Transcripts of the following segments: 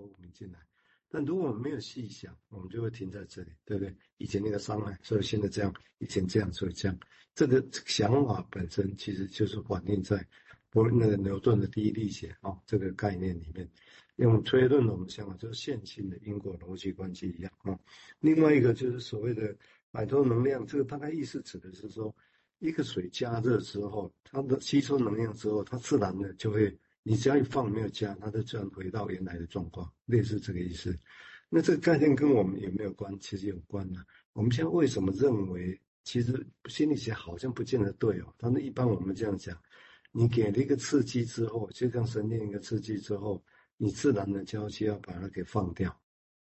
我们进来。但如果我们没有细想，我们就会停在这里，对不对？以前那个伤害，所以现在这样；以前这样，所以这样。这个想法本身其实就是反映在不那个牛顿的第一力学啊这个概念里面。用推论，我们想法就是线性的因果逻辑关系一样啊。另外一个就是所谓的摆脱能量，这个大概意思指的是说，一个水加热之后，它的吸收能量之后，它自然的就会。你只要一放没有加，它就自然回到原来的状况，类似这个意思。那这个概念跟我们有没有关？其实有关呢、啊。我们现在为什么认为，其实心理学好像不见得对哦。但是一般我们这样讲，你给了一个刺激之后，就像神经一个刺激之后，你自然的就需要把它给放掉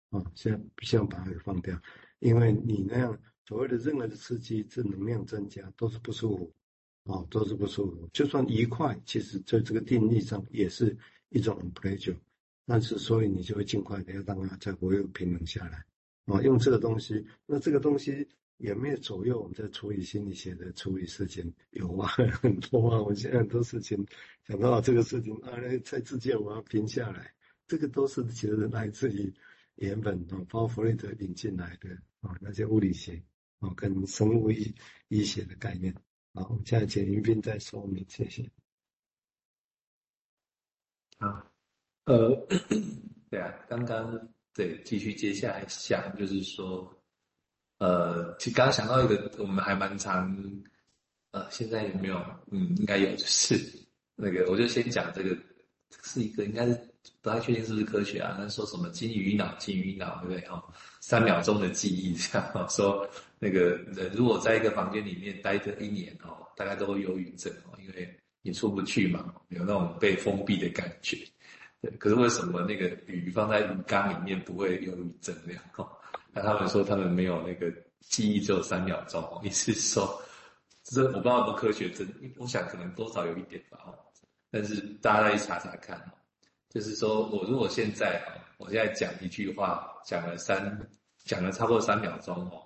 啊，现在必须要把它给放掉，因为你那样所谓的任何的刺激，这能量增加都是不舒服。哦，都是不舒服。就算愉快，其实在这个定义上也是一种 pleasure。但是，所以你就会尽快的要让它再回平衡下来。啊，用这个东西，那这个东西有没有左右我们在处理心理学的处理事情？有啊，很多啊。我现在很多事情想到这个事情啊，在之间我要平下来，这个都是其实来自于原本啊，包括弗洛伊德引进来的啊那些物理学啊跟生物医医学的概念。好，我们现在请云斌再说明，谢谢。好，呃，对啊，刚刚对，继续接下来想，就是说，呃，其实刚刚想到一个，我们还蛮常，呃，现在有没有？嗯，应该有，就是那个，我就先讲这个，是一个应该是不太确定是不是科学啊，那说什么金鱼脑，金鱼脑，对不对？哈，三秒钟的记忆，这样说。那个人如果在一个房间里面待着一年哦，大概都会忧郁症哦，因为你出不去嘛，有那种被封闭的感觉。对，可是为什么那个鱼放在鱼缸里面不会忧郁症那样哦？那他们说他们没有那个记忆，只有三秒钟。意思是说，这我不知道有没有科学证，我想可能多少有一点吧哦。但是大家再去查查看哦，就是说我如果现在啊，我现在讲一句话，讲了三，讲了差不多三秒钟哦。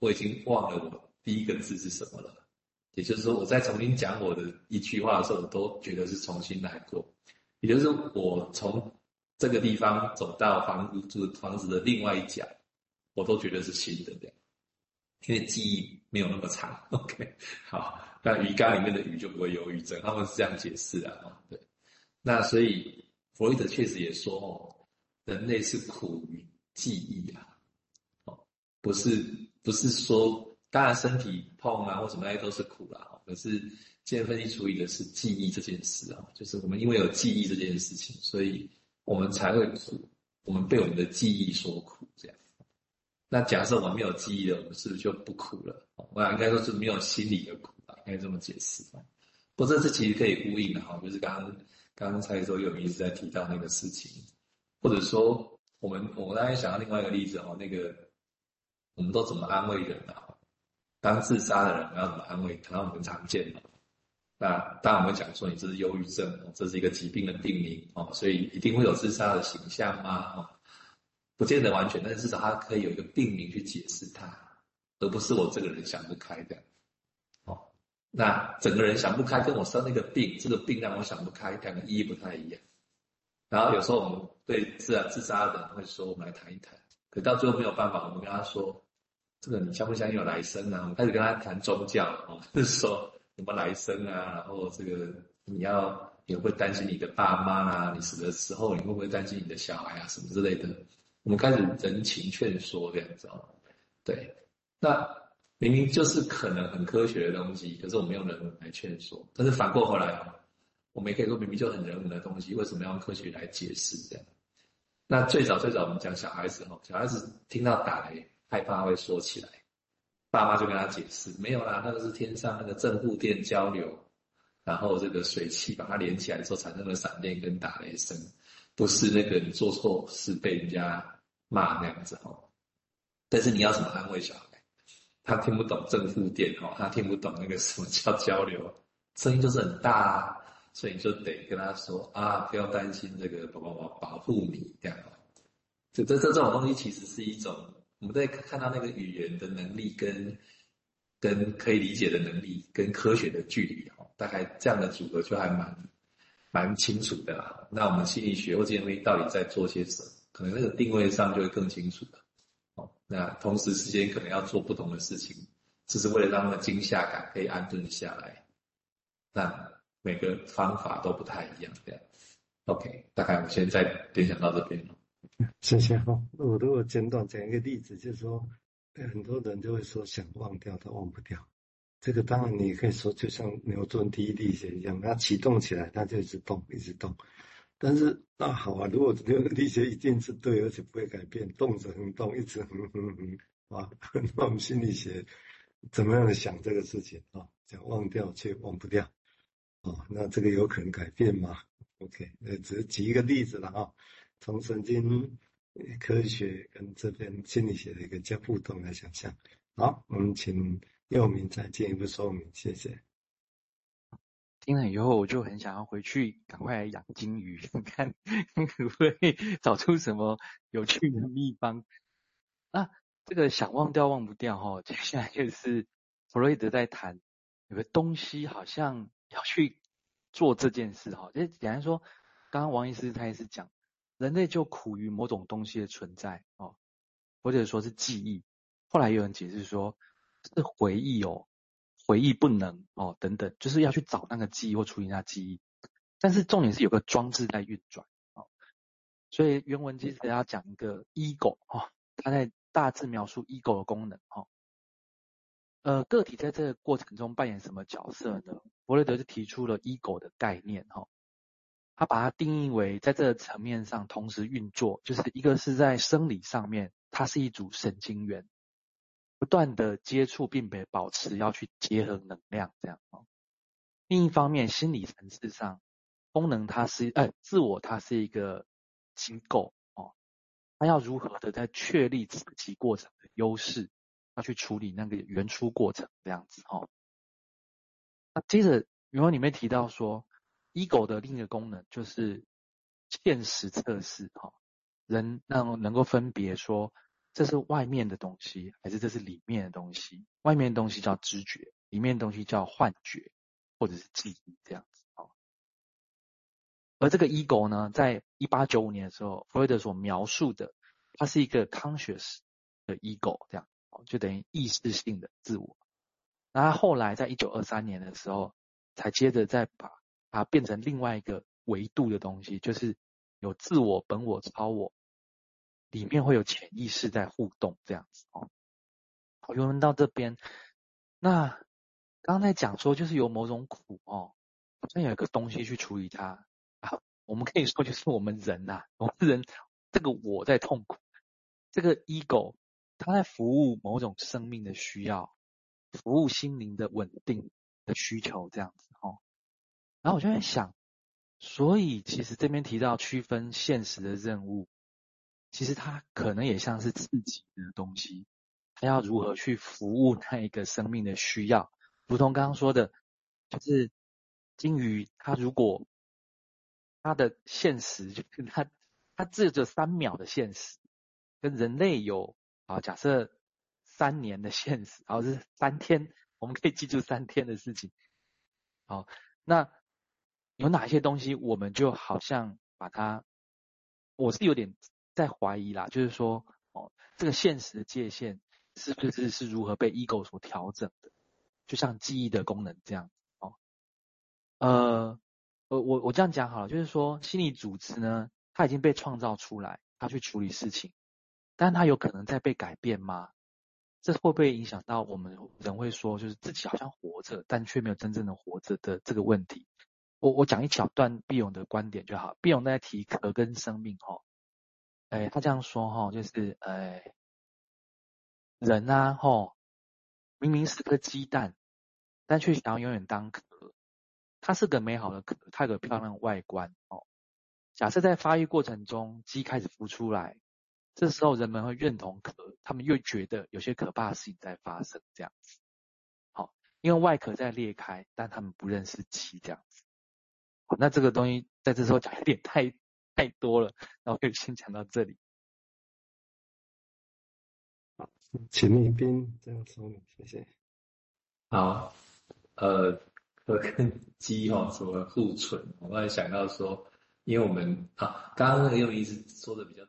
我已经忘了我第一个字是什么了，也就是说，我在重新讲我的一句话的时候，我都觉得是重新来过。也就是，我从这个地方走到房子住房子的另外一角，我都觉得是新的这样，因为记忆没有那么长。OK，好，那鱼缸里面的鱼就不会忧郁症，他们是这样解释的啊。对，那所以弗洛伊德确实也说哦，人类是苦于记忆啊，哦，不是。不是说，当然身体痛啊或什么那些都是苦啦。可是，精神分析处理的是记忆这件事啊，就是我们因为有记忆这件事情，所以我们才会苦，我们被我们的记忆所苦这样。那假设我们没有记忆了，我们是不是就不苦了？我想应该说是没有心理的苦吧，应该这么解释。不过这次其实可以呼应的哈，就是刚刚刚才说有一直在提到那个事情，或者说我们我们刚才想到另外一个例子哈，那个。我们都怎么安慰人呢？当自杀的人，我要怎么安慰可能？我们常见的。那当然，我们讲说你这是忧郁症，这是一个疾病的病名哦，所以一定会有自杀的形象吗？哦，不见得完全，但是至少他可以有一个病名去解释它，而不是我这个人想不开的。那整个人想不开，跟我生那个病，这个病让我想不开，两个意义不太一样。然后有时候我们对自然自杀的人会说：“我们来谈一谈。”可到最后没有办法，我们跟他说。这个你相不相信有来生啊？我们开始跟他谈宗教哦，就是说什么来生啊，然后这个你要你会担心你的爸妈啊，你死的时候你会不会担心你的小孩啊，什么之类的？我们开始人情劝说这样子哦。对，那明明就是可能很科学的东西，可是我们用人文来劝说。但是反过回来，我们也可以说明明就很人文的东西，为什么要用科学来解释这样？那最早最早我们讲小孩子哦，小孩子听到打雷。害怕会说起来，爸妈就跟他解释，没有啦，那个是天上那个正负电交流，然后这个水汽把它连起来之后产生了闪电跟打雷声，不是那个你做错事被人家骂那样子哦。但是你要怎么安慰小孩？他听不懂正负电哦，他听不懂那个什么叫交流，声音就是很大啊，所以你就得跟他说啊，不要担心这个，宝宝宝保护你这样。这这这这种东西其实是一种。我们在看到那个语言的能力跟跟可以理解的能力跟科学的距离哦，大概这样的组合就还蛮蛮清楚的啦。那我们心理学或这些东西到底在做些什么？可能那个定位上就会更清楚了。那同时之间可能要做不同的事情，只是为了让那个惊吓感可以安顿下来。那每个方法都不太一样，这样。OK，大概我现在联想到这边了。谢谢哈。我如果简短讲一个例子，就是说，很多人就会说想忘掉，他忘不掉。这个当然你可以说，就像牛顿第一力学一样，它启动起来，它就一直动，一直动。但是那好啊，如果这个力学一定是对，而且不会改变，动着横动，一直横横横，啊，那我们心理学怎么样想这个事情啊？想忘掉却忘不掉，啊，那这个有可能改变吗？OK，呃，只是举一个例子了啊，从神经科学跟这边心理学的一个交互动来想象。好，我们请佑铭再进一步说明，谢谢。听了以后，我就很想要回去赶快来养金鱼，看 可不可以 找出什么有趣的秘方。那这个想忘掉忘不掉哈，接下来就是弗洛伊德在谈有个东西好像要去做这件事哈。就简单说，刚刚王医师他也是讲，人类就苦于某种东西的存在哦，或者说是记忆。后来有人解释说，是回忆哦。回忆不能哦，等等，就是要去找那个记忆或处理那记忆。但是重点是有个装置在运转哦，所以原文其实要讲一个 ego 哦，它在大致描述 ego 的功能哦。呃，个体在这个过程中扮演什么角色呢？弗洛德就提出了 ego 的概念哈，他把它定义为在这个层面上同时运作，就是一个是在生理上面，它是一组神经元。不断的接触，并被保持要去结合能量，这样哦。另一方面，心理层次上，功能它是，哎，自我它是一个机构哦，它要如何的在确立自己过程的优势，要去处理那个原初过程这样子哦。那接着原文里面提到说，ego 的另一个功能就是现实测试哈，人让能够分别说。这是外面的东西，还是这是里面的东西？外面的东西叫知觉，里面的东西叫幻觉，或者是记忆这样子啊。而这个 ego 呢，在一八九五年的时候，弗洛伊德所描述的，它是一个 conscious 的 ego，这样，就等于意识性的自我。那他后来在一九二三年的时候，才接着再把它变成另外一个维度的东西，就是有自我、本我、超我。里面会有潜意识在互动，这样子哦。好，原文到这边，那刚才讲说，就是有某种苦哦，好像有一个东西去处理它啊。我们可以说，就是我们人呐、啊，我们人这个我在痛苦，这个 ego 它在服务某种生命的需要，服务心灵的稳定的需求，这样子哦。然后我就在想，所以其实这边提到区分现实的任务。其实它可能也像是自己的东西，它要如何去服务那一个生命的需要？如同刚刚说的，就是鲸鱼，它如果它的现实就是 它它只有这三秒的现实，跟人类有啊，假设三年的现实，然后是三天，我们可以记住三天的事情。好，那有哪些东西，我们就好像把它，我是有点。在怀疑啦，就是说，哦，这个现实的界限是不是是如何被 ego 所调整的？就像记忆的功能这样，哦，呃，我我我这样讲好了，就是说，心理组织呢，它已经被创造出来，它去处理事情，但它有可能在被改变吗？这会不会影响到我们人会说，就是自己好像活着，但却没有真正的活着的这个问题？我我讲一小段毕勇的观点就好，毕勇在提壳跟生命，哈。哎，他这样说哈，就是哎，人啊，吼，明明是颗鸡蛋，但却想要永远当壳。它是个美好的壳，它有个漂亮的外观哦。假设在发育过程中，鸡开始孵出来，这时候人们会认同壳，他们又觉得有些可怕的事情在发生，这样子。好，因为外壳在裂开，但他们不认识鸡这样子。好，那这个东西在这时候讲有点太。太多了，那我就先讲到这里。好，请立彬这样说明，谢谢。好，呃，我跟 鸡哈，什么互存？我刚才想到说，因为我们啊，刚刚那个用意是说的比较。